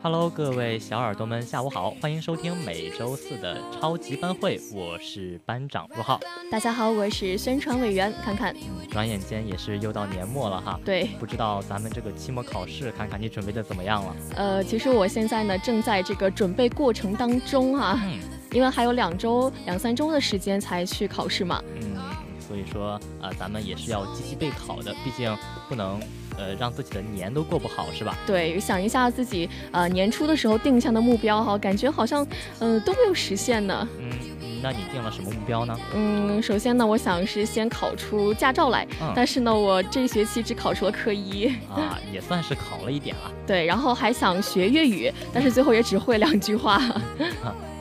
Hello，各位小耳朵们，下午好，欢迎收听每周四的超级班会，我是班长陆浩。大家好，我是宣传委员看看。转眼间也是又到年末了哈，对，不知道咱们这个期末考试，看看你准备的怎么样了？呃，其实我现在呢正在这个准备过程当中哈，因为还有两周两三周的时间才去考试嘛。嗯，所以说呃，咱们也是要积极备考的，毕竟不能。呃，让自己的年都过不好是吧？对，想一下自己呃年初的时候定下的目标哈，感觉好像嗯都没有实现呢。嗯，那你定了什么目标呢？嗯，首先呢，我想是先考出驾照来，但是呢，我这学期只考出了科一。啊，也算是考了一点了。对，然后还想学粤语，但是最后也只会两句话。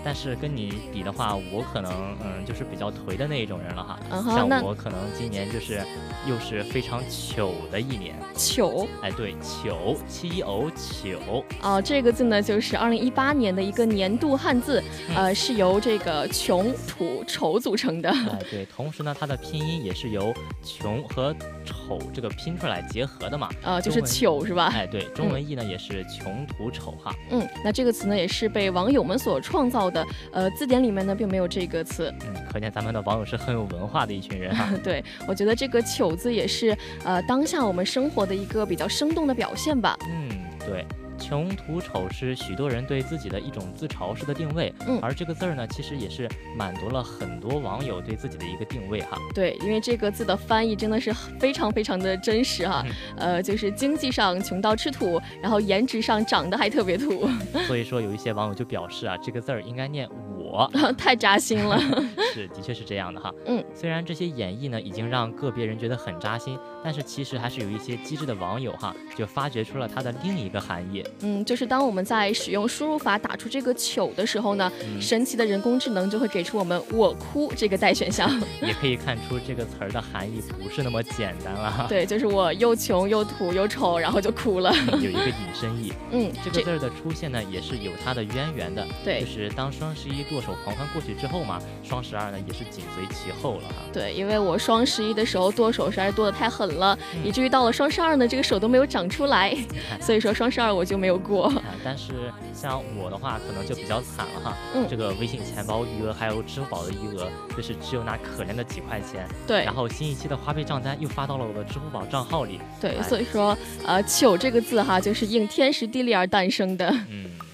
但是跟你比的话，我可能嗯就是比较颓的那一种人了哈。像我可能今年就是又是非常糗的一年。糗？哎，对，糗，七偶糗。哦，这个字呢，就是二零一八年的一个年度汉字，呃，是由这个穷、土、丑组成的。哎，对，同时呢，它的拼音也是由穷和丑这个拼出来结合的嘛。呃，就是糗是吧？哎，对，中文意呢也是穷土丑哈。嗯，那这个词呢也是被网友们所创造的。呃，字典里面呢并没有这个词，嗯，可见咱们的网友是很有文化的一群人哈。对，我觉得这个“糗”字也是呃当下我们生活的一个比较生动的表现吧。嗯，对。穷土丑是许多人对自己的一种自嘲式的定位，嗯，而这个字儿呢，其实也是满足了很多网友对自己的一个定位哈。对，因为这个字的翻译真的是非常非常的真实哈，呃，就是经济上穷到吃土，然后颜值上长得还特别土。所以说有一些网友就表示啊，这个字儿应该念我，太扎心了。是，的确是这样的哈。嗯，虽然这些演绎呢已经让个别人觉得很扎心，但是其实还是有一些机智的网友哈，就发掘出了它的另一个含义。嗯，就是当我们在使用输入法打出这个糗的时候呢，神奇的人工智能就会给出我们“我哭”这个待选项。也可以看出这个词儿的含义不是那么简单了。对，就是我又穷又土又丑，然后就哭了。有一个隐身意。嗯，这个字儿的出现呢，也是有它的渊源的。对，就是当双十一剁手狂欢过去之后嘛，双十二呢也是紧随其后了哈。对，因为我双十一的时候剁手实在是剁得太狠了，以至于到了双十二呢，这个手都没有长出来，所以说双十二我就没有过。但是像我的话，可能就比较惨了哈。嗯，这个微信钱包余额还有支付宝的余额，就是只有那可怜的几块钱。对。然后新一期的花呗账单又发到了我的支付宝账号里。对，所以说，呃，糗这个字哈，就是应天时地利而诞生的。嗯，对。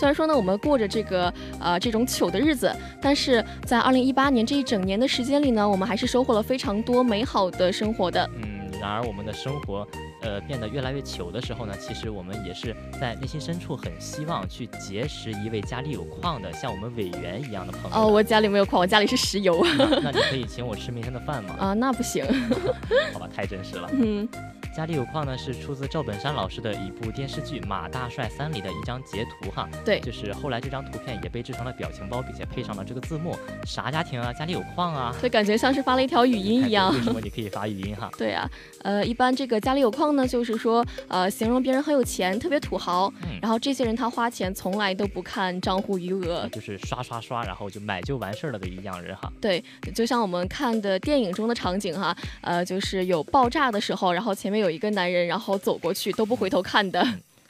虽然说呢，我们过着这个呃这种糗的日子，但是在二零一八年这一整年的时间里呢，我们还是收获了非常多美好的生活的。嗯。然而，我们的生活，呃，变得越来越糗的时候呢，其实我们也是在内心深处很希望去结识一位家里有矿的，像我们委员一样的朋友。哦，我家里没有矿，我家里是石油。那你 可以请我吃明天的饭吗？啊，那不行。好吧，太真实了。嗯。家里有矿呢，是出自赵本山老师的一部电视剧《马大帅三》里的一张截图哈。对，就是后来这张图片也被制成了表情包，并且配上了这个字幕。啥家庭啊？家里有矿啊？就感觉像是发了一条语音一样。为什么你可以发语音哈？对啊，呃，一般这个家里有矿呢，就是说呃，形容别人很有钱，特别土豪。嗯。然后这些人他花钱从来都不看账户余额，就是刷刷刷，然后就买就完事儿了的一样人哈。对，就像我们看的电影中的场景哈，呃，就是有爆炸的时候，然后前面有一个男人，然后。走过去都不回头看的，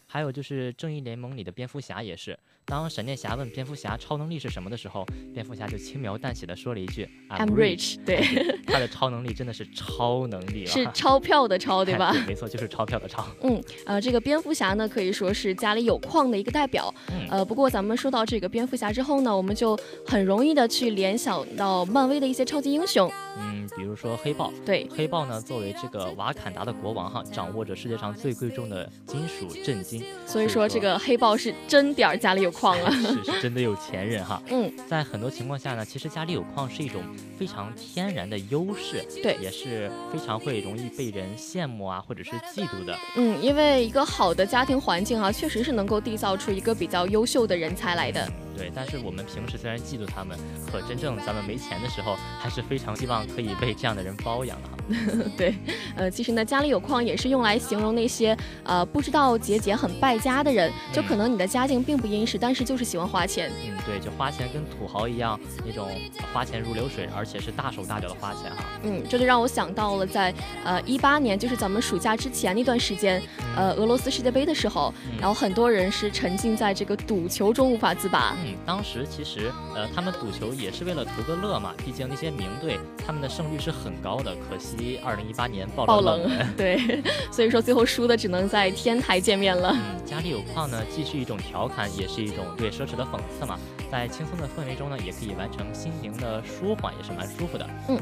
还有就是正义联盟里的蝙蝠侠也是，当闪电侠问蝙蝠侠超能力是什么的时候，蝙蝠侠就轻描淡写的说了一句 I'm rich，对，他的超能力真的是超能力，是钞票的钞，对吧？对，没错，就是钞票的钞。嗯，呃，这个蝙蝠侠呢，可以说是家里有矿的一个代表。嗯，呃，不过咱们说到这个蝙蝠侠之后呢，我们就很容易的去联想到漫威的一些超级英雄。嗯，比如说黑豹。对，黑豹呢，作为这个瓦坎达的国王哈，掌握着世界上最贵重的金属镇金。所以说，这个黑豹是真点儿家里有矿了，是是真的有钱人哈。嗯，在很多情况下呢，其实家里有矿是一种非常天然的优势，对，也是非常会容易被人羡慕啊，或者是嫉妒的。嗯，因为一个好的家庭环境啊，确实是能够缔造出一个比较优秀的人才来的。对，但是我们平时虽然嫉妒他们，可真正咱们没钱的时候，还是非常希望可以被这样的人包养的哈。对，呃，其实呢，家里有矿也是用来形容那些呃不知道节俭、很败家的人。就可能你的家境并不殷实，但是就是喜欢花钱。嗯，对，就花钱跟土豪一样，那种花钱如流水，而且是大手大脚的花钱哈。嗯，这就让我想到了在呃一八年，就是咱们暑假之前那段时间，呃，俄罗斯世界杯的时候，然后很多人是沉浸在这个赌球中无法自拔。嗯，当时其实呃他们赌球也是为了图个乐嘛，毕竟那些名队他们的胜率是很高的，可惜二零一八年爆冷，对，所以说最后输的只能在天台见面了。嗯，家里有矿呢，既是一种调侃，也是一种对奢侈的讽刺嘛，在轻松的氛围中呢，也可以完成心灵的舒缓，也是蛮蛮舒服的。嗯。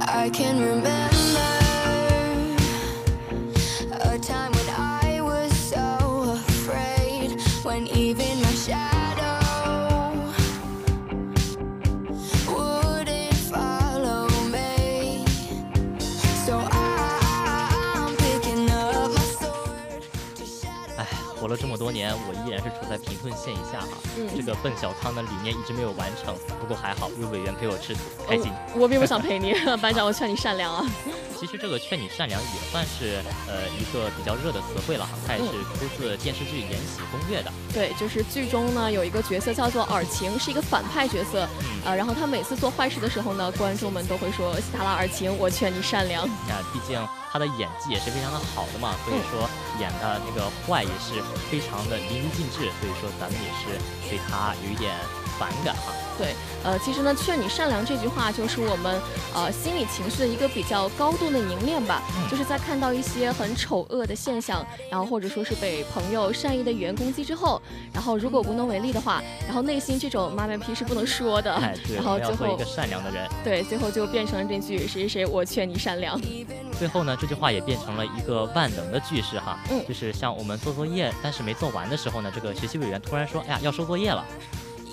I can remember 年，我依然是处在贫困线以下哈。嗯，这个奔小康的理念一直没有完成，不过还好有委员陪我吃土，开心。我并不想陪你，班长，我劝你善良啊。其实这个劝你善良也算是呃一个比较热的词汇了哈，它也是出自电视剧《延禧攻略》的。对，就是剧中呢有一个角色叫做尔晴，是一个反派角色。嗯。呃，然后他每次做坏事的时候呢，观众们都会说：“希塔拉尔晴，我劝你善良。”那毕竟他的演技也是非常的好的嘛，所以说演的那个坏也是非常的淋漓尽致，所以说咱们也是对他有一点反感哈。对，呃，其实呢，劝你善良这句话就是我们呃心理情绪的一个比较高度的凝练吧。嗯。就是在看到一些很丑恶的现象，然后或者说是被朋友善意的语言攻击之后，然后如果无能为力的话，然后内心这种妈卖批是不能说的。哎，对。然后最后一个善良的人。对，最后就变成了这句谁谁谁，我劝你善良。最后呢，这句话也变成了一个万能的句式哈。嗯。就是像我们做作业，但是没做完的时候呢，这个学习委员突然说，哎呀，要收作业了。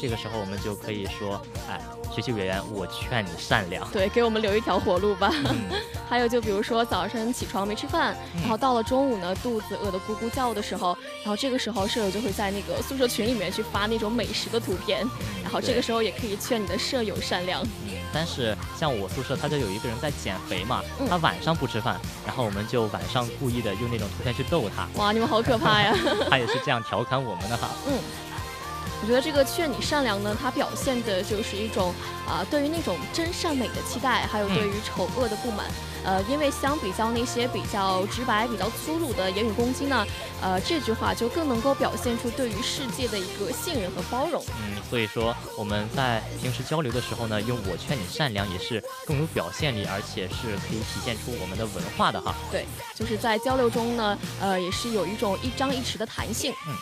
这个时候我们就可以说，哎，学习委员，我劝你善良，对，给我们留一条活路吧。还有就比如说早晨起床没吃饭，然后到了中午呢，肚子饿得咕咕叫的时候，然后这个时候舍友就会在那个宿舍群里面去发那种美食的图片，然后这个时候也可以劝你的舍友善良。嗯，但是像我宿舍他就有一个人在减肥嘛，他晚上不吃饭，然后我们就晚上故意的用那种图片去逗他。哇，你们好可怕呀！他也是这样调侃我们的哈。嗯。我觉得这个劝你善良呢，它表现的就是一种啊，对于那种真善美的期待，还有对于丑恶的不满。呃，因为相比较那些比较直白、比较粗鲁的言语攻击呢，呃，这句话就更能够表现出对于世界的一个信任和包容。嗯，所以说我们在平时交流的时候呢，用“我劝你善良”也是更有表现力，而且是可以体现出我们的文化的哈。对，就是在交流中呢，呃，也是有一种一张一弛的弹性。嗯。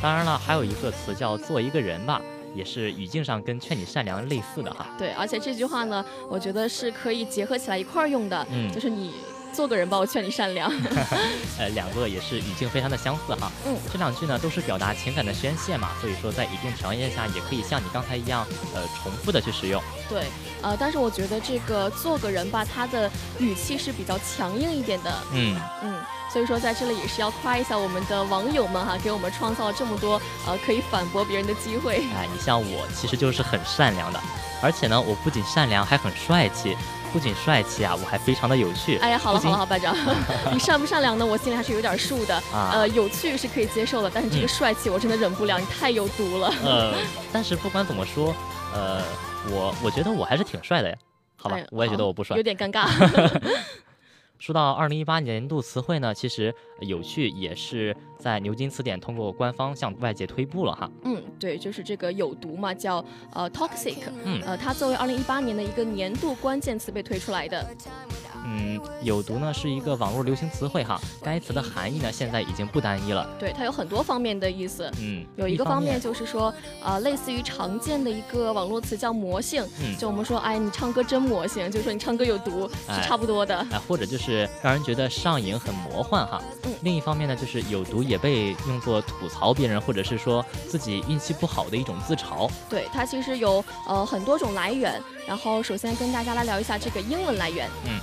当然了，还有一个词叫“做一个人吧”，也是语境上跟“劝你善良”类似的哈。对，而且这句话呢，我觉得是可以结合起来一块儿用的。嗯，就是你做个人吧，我劝你善良。呃，两个也是语境非常的相似哈。嗯，这两句呢都是表达情感的宣泄嘛，所以说在一定条件下也可以像你刚才一样，呃，重复的去使用。对，呃，但是我觉得这个做个人吧，它的语气是比较强硬一点的。嗯嗯。所以说，在这里也是要夸一下我们的网友们哈，给我们创造了这么多呃可以反驳别人的机会。哎，你像我其实就是很善良的，而且呢，我不仅善良，还很帅气。不仅帅气啊，我还非常的有趣。哎呀，好了好了，班长，你善不善良呢？我心里还是有点数的。呃，有趣是可以接受的，但是这个帅气我真的忍不了，你太有毒了。呃，但是不管怎么说，呃，我我觉得我还是挺帅的呀。好吧，我也觉得我不帅，有点尴尬。说到二零一八年度词汇呢，其实有趣也是在牛津词典通过官方向外界推布了哈。嗯，对，就是这个有毒嘛，叫呃 toxic。嗯，呃，它作为二零一八年的一个年度关键词被推出来的。嗯，有毒呢是一个网络流行词汇哈，该词的含义呢现在已经不单一了。对，它有很多方面的意思。嗯，有一个方面就是说，呃，类似于常见的一个网络词叫魔性。嗯，就我们说，哎，你唱歌真魔性，就是说你唱歌有毒，是差不多的。哎，或者就是让人觉得上瘾很魔幻哈。嗯。另一方面呢，就是有毒也被用作吐槽别人，或者是说自己运气不好的一种自嘲。对，它其实有呃很多种来源。然后首先跟大家来聊一下这个英文来源。嗯。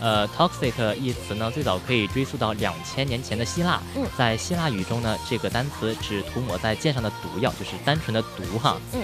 呃，toxic 一词呢，最早可以追溯到两千年前的希腊。嗯，在希腊语中呢，这个单词指涂抹在剑上的毒药，就是单纯的毒哈。嗯，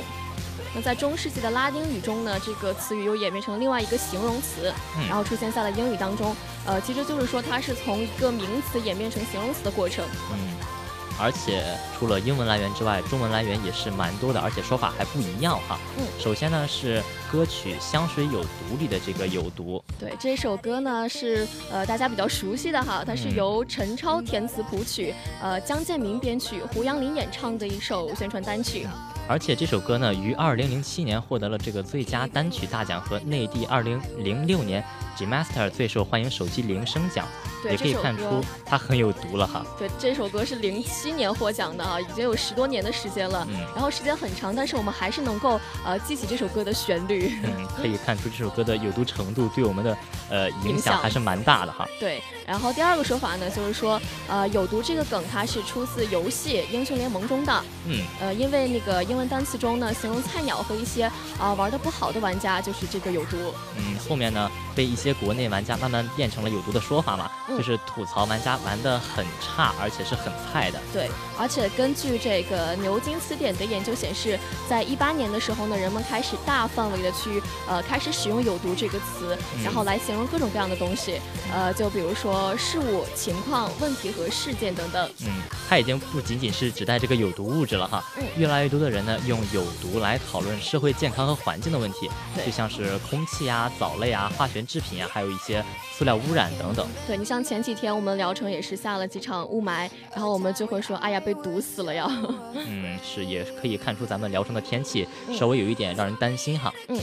那在中世纪的拉丁语中呢，这个词语又演变成另外一个形容词，然后出现在了英语当中。呃，其实就是说它是从一个名词演变成形容词的过程。嗯。而且除了英文来源之外，中文来源也是蛮多的，而且说法还不一样哈。嗯，首先呢是歌曲《香水有毒》里的这个有毒。对，这首歌呢是呃大家比较熟悉的哈，它是由陈超填词谱曲，呃江建明编曲，胡杨林演唱的一首宣传单曲。而且这首歌呢，于二零零七年获得了这个最佳单曲大奖和内地二零零六年 G Master 最受欢迎手机铃声奖。也可以看出它很有毒了哈。对，这首歌是零七年获奖的啊，已经有十多年的时间了。嗯。然后时间很长，但是我们还是能够呃记起这首歌的旋律。嗯，可以看出这首歌的有毒程度对我们的呃影响还是蛮大的哈。对。然后第二个说法呢，就是说呃有毒这个梗它是出自游戏《英雄联盟》中的。嗯。呃，因为那个英文单词中呢，形容菜鸟和一些啊玩的不好的玩家就是这个有毒。嗯，后面呢被一些国内玩家慢慢变成了有毒的说法嘛。就是吐槽玩家玩的很差，而且是很菜的。对，而且根据这个牛津词典的研究显示，在一八年的时候呢，人们开始大范围的去呃开始使用“有毒”这个词，然后来形容各种各样的东西，呃，就比如说事物、情况、问题和事件等等。嗯，它已经不仅仅是指代这个有毒物质了哈。嗯。越来越多的人呢，用有毒来讨论社会健康和环境的问题，就像是空气啊、藻类啊、化学制品啊，还有一些塑料污染等等。对你像。前几天我们聊城也是下了几场雾霾，然后我们就会说，哎呀，被堵死了呀。嗯，是，也可以看出咱们聊城的天气稍微有一点让人担心哈。嗯。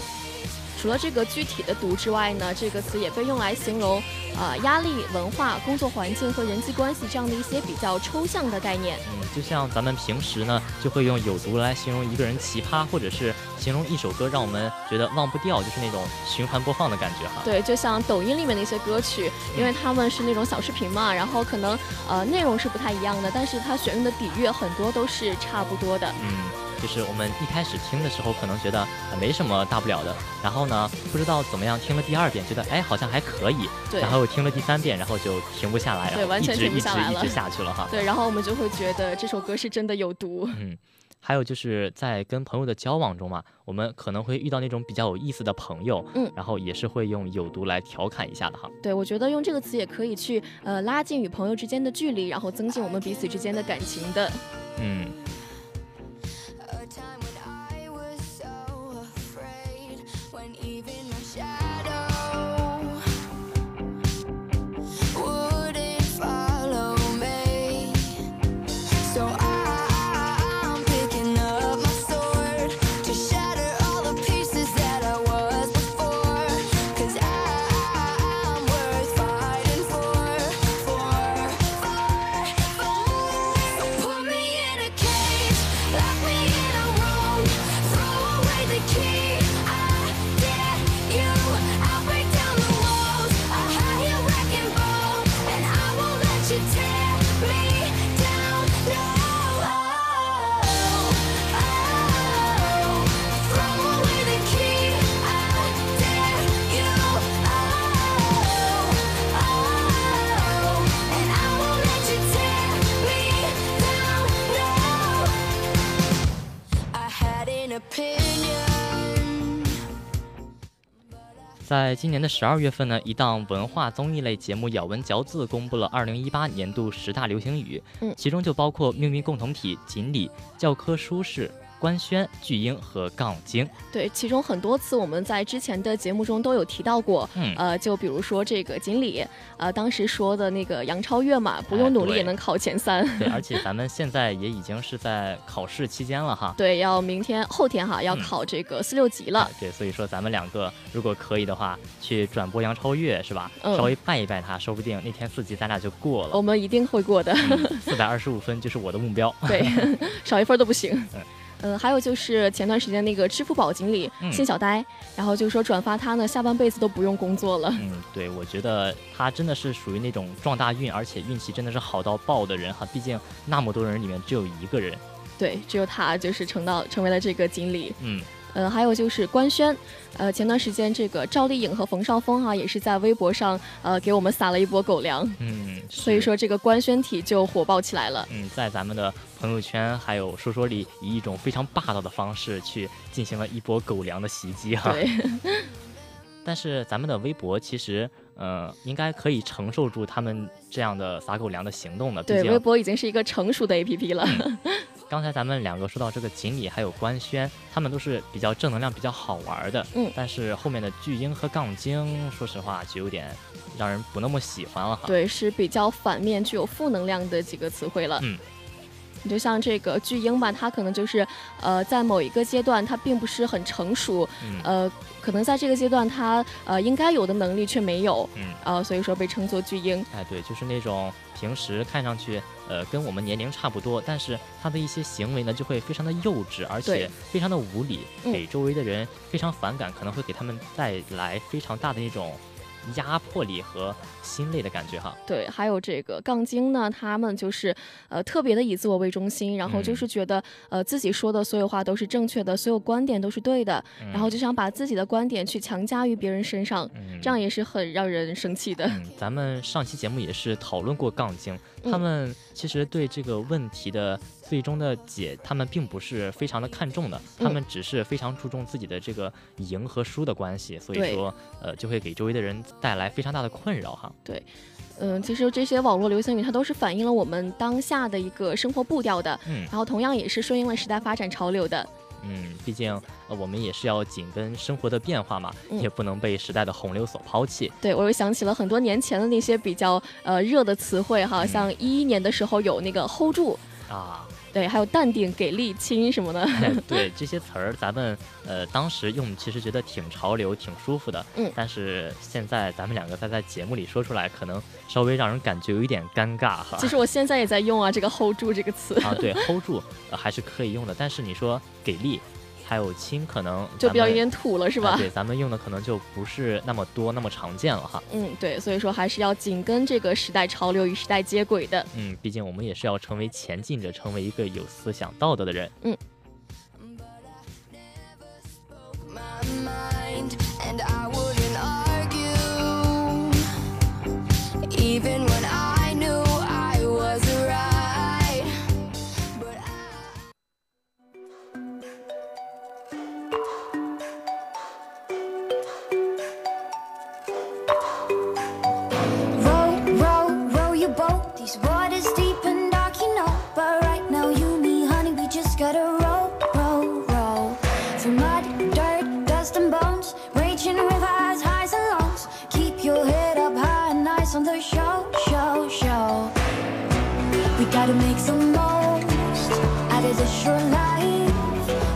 除了这个具体的毒之外呢，这个词也被用来形容，呃，压力、文化、工作环境和人际关系这样的一些比较抽象的概念。嗯，就像咱们平时呢，就会用有毒来形容一个人奇葩，或者是形容一首歌让我们觉得忘不掉，就是那种循环播放的感觉哈。对，就像抖音里面的一些歌曲，因为他们是那种小视频嘛，然后可能呃内容是不太一样的，但是它选用的底乐很多都是差不多的。嗯。就是我们一开始听的时候，可能觉得没什么大不了的，然后呢，不知道怎么样，听了第二遍，觉得哎，好像还可以，对，然后听了第三遍，然后就停不下来，对，完全停不下来了，一直下去了哈。对，然后我们就会觉得这首歌是真的有毒。嗯，还有就是在跟朋友的交往中嘛，我们可能会遇到那种比较有意思的朋友，嗯，然后也是会用有毒来调侃一下的哈。对，我觉得用这个词也可以去呃拉近与朋友之间的距离，然后增进我们彼此之间的感情的。嗯。在今年的十二月份呢，一档文化综艺类节目《咬文嚼字》公布了二零一八年度十大流行语，嗯，其中就包括命运共同体、锦鲤、教科书式。官宣、巨婴和杠精，对，其中很多次我们在之前的节目中都有提到过，嗯，呃，就比如说这个锦鲤，呃，当时说的那个杨超越嘛，不用努力也能考前三，对，而且咱们现在也已经是在考试期间了哈，对，要明天后天哈要考这个四六级了，对，所以说咱们两个如果可以的话，去转播杨超越是吧？稍微拜一拜他，说不定那天四级咱俩就过了，我们一定会过的，四百二十五分就是我的目标，对，少一分都不行。嗯，还有就是前段时间那个支付宝经理谢小呆，然后就说转发他呢，下半辈子都不用工作了。嗯，对，我觉得他真的是属于那种撞大运，而且运气真的是好到爆的人哈。毕竟那么多人里面只有一个人，对，只有他就是成到成为了这个经理。嗯。呃，还有就是官宣，呃，前段时间这个赵丽颖和冯绍峰哈也是在微博上呃给我们撒了一波狗粮，嗯，所以说这个官宣体就火爆起来了。嗯，在咱们的朋友圈还有说说里，以一种非常霸道的方式去进行了一波狗粮的袭击哈。对。但是咱们的微博其实呃应该可以承受住他们这样的撒狗粮的行动的。对，微博已经是一个成熟的 APP 了。刚才咱们两个说到这个锦鲤还有官宣，他们都是比较正能量、比较好玩的。嗯，但是后面的巨婴和杠精，说实话就有点让人不那么喜欢了哈。对，是比较反面、具有负能量的几个词汇了。嗯。你就像这个巨婴吧，他可能就是，呃，在某一个阶段他并不是很成熟，呃，可能在这个阶段他呃应该有的能力却没有，嗯，呃，所以说被称作巨婴。哎，对，就是那种平时看上去呃跟我们年龄差不多，但是他的一些行为呢就会非常的幼稚，而且非常的无理，给周围的人非常反感，可能会给他们带来非常大的那种。压迫力和心累的感觉哈，对，还有这个杠精呢，他们就是呃特别的以自我为中心，然后就是觉得呃自己说的所有话都是正确的，所有观点都是对的，然后就想把自己的观点去强加于别人身上，这样也是很让人生气的。咱们上期节目也是讨论过杠精，他们其实对这个问题的。最终的解，他们并不是非常的看重的，他们只是非常注重自己的这个赢和输的关系，所以说，呃，就会给周围的人带来非常大的困扰哈。对，嗯，其实这些网络流行语，它都是反映了我们当下的一个生活步调的，嗯，然后同样也是顺应了时代发展潮流的。嗯，毕竟呃，我们也是要紧跟生活的变化嘛，也不能被时代的洪流所抛弃。对，我又想起了很多年前的那些比较呃热的词汇哈，像一一年的时候有那个 hold 住啊。对，还有淡定、给力、亲什么的。对这些词儿，咱们呃当时用其实觉得挺潮流、挺舒服的。嗯。但是现在咱们两个再在节目里说出来，可能稍微让人感觉有一点尴尬哈。其实我现在也在用啊，这个 hold 住这个词。啊，对，hold 住还是可以用的。但是你说给力。还有亲可能就比较有点土了，是吧？对，咱们用的可能就不是那么多，那么常见了哈。嗯，对，所以说还是要紧跟这个时代潮流，与时代接轨的。嗯，毕竟我们也是要成为前进者，成为一个有思想道德的人。嗯。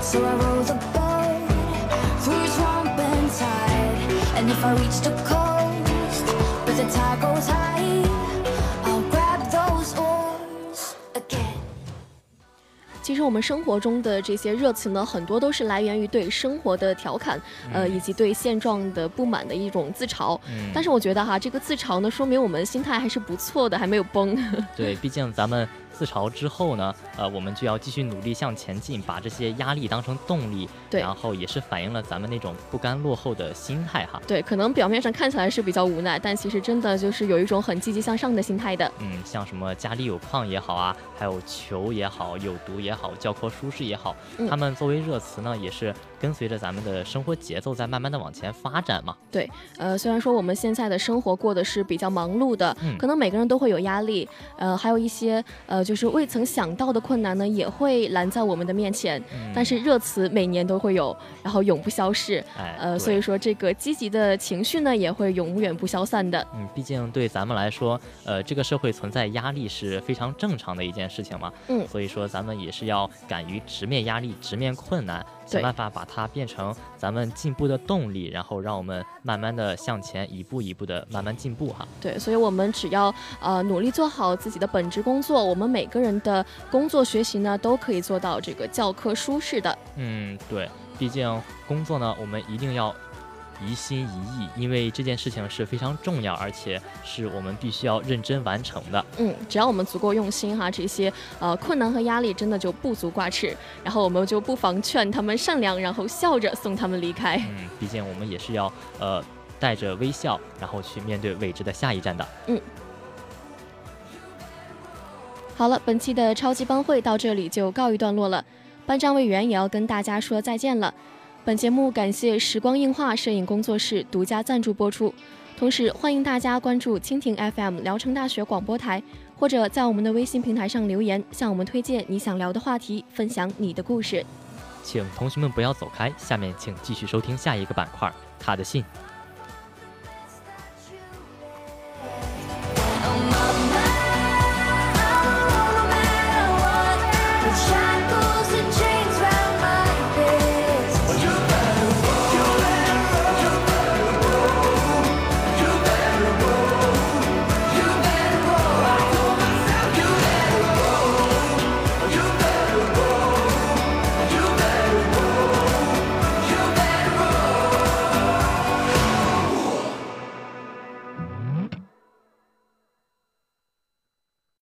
其实我们生活中的这些热词呢，很多都是来源于对生活的调侃，呃，以及对现状的不满的一种自嘲。但是我觉得哈，这个自嘲呢，说明我们心态还是不错的，还没有崩。对，毕竟咱们。自嘲之后呢，呃，我们就要继续努力向前进，把这些压力当成动力，对，然后也是反映了咱们那种不甘落后的心态哈。对，可能表面上看起来是比较无奈，但其实真的就是有一种很积极向上的心态的。嗯，像什么家里有矿也好啊，还有球也好，有毒也好，教科书式也好，他们作为热词呢，也是跟随着咱们的生活节奏在慢慢的往前发展嘛。对，呃，虽然说我们现在的生活过得是比较忙碌的，嗯，可能每个人都会有压力，呃，还有一些呃，就是未曾想到的困难呢，也会拦在我们的面前。但是热词每年都会有，然后永不消逝。呃，所以说这个积极的情绪呢，也会永远不消散的。嗯，毕竟对咱们来说，呃，这个社会存在压力是非常正常的一件事情嘛。嗯，所以说咱们也是要敢于直面压力，直面困难。想办法把它变成咱们进步的动力，然后让我们慢慢的向前，一步一步的慢慢进步哈。对，所以我们只要呃努力做好自己的本职工作，我们每个人的工作学习呢都可以做到这个教科书式的。嗯，对，毕竟工作呢，我们一定要。一心一意，因为这件事情是非常重要，而且是我们必须要认真完成的。嗯，只要我们足够用心哈，这些呃困难和压力真的就不足挂齿。然后我们就不妨劝他们善良，然后笑着送他们离开。嗯，毕竟我们也是要呃带着微笑，然后去面对未知的下一站的。嗯。好了，本期的超级班会到这里就告一段落了，班长委员也要跟大家说再见了。本节目感谢时光映画摄影工作室独家赞助播出，同时欢迎大家关注蜻蜓 FM 聊城大学广播台，或者在我们的微信平台上留言，向我们推荐你想聊的话题，分享你的故事。请同学们不要走开，下面请继续收听下一个板块，他的信。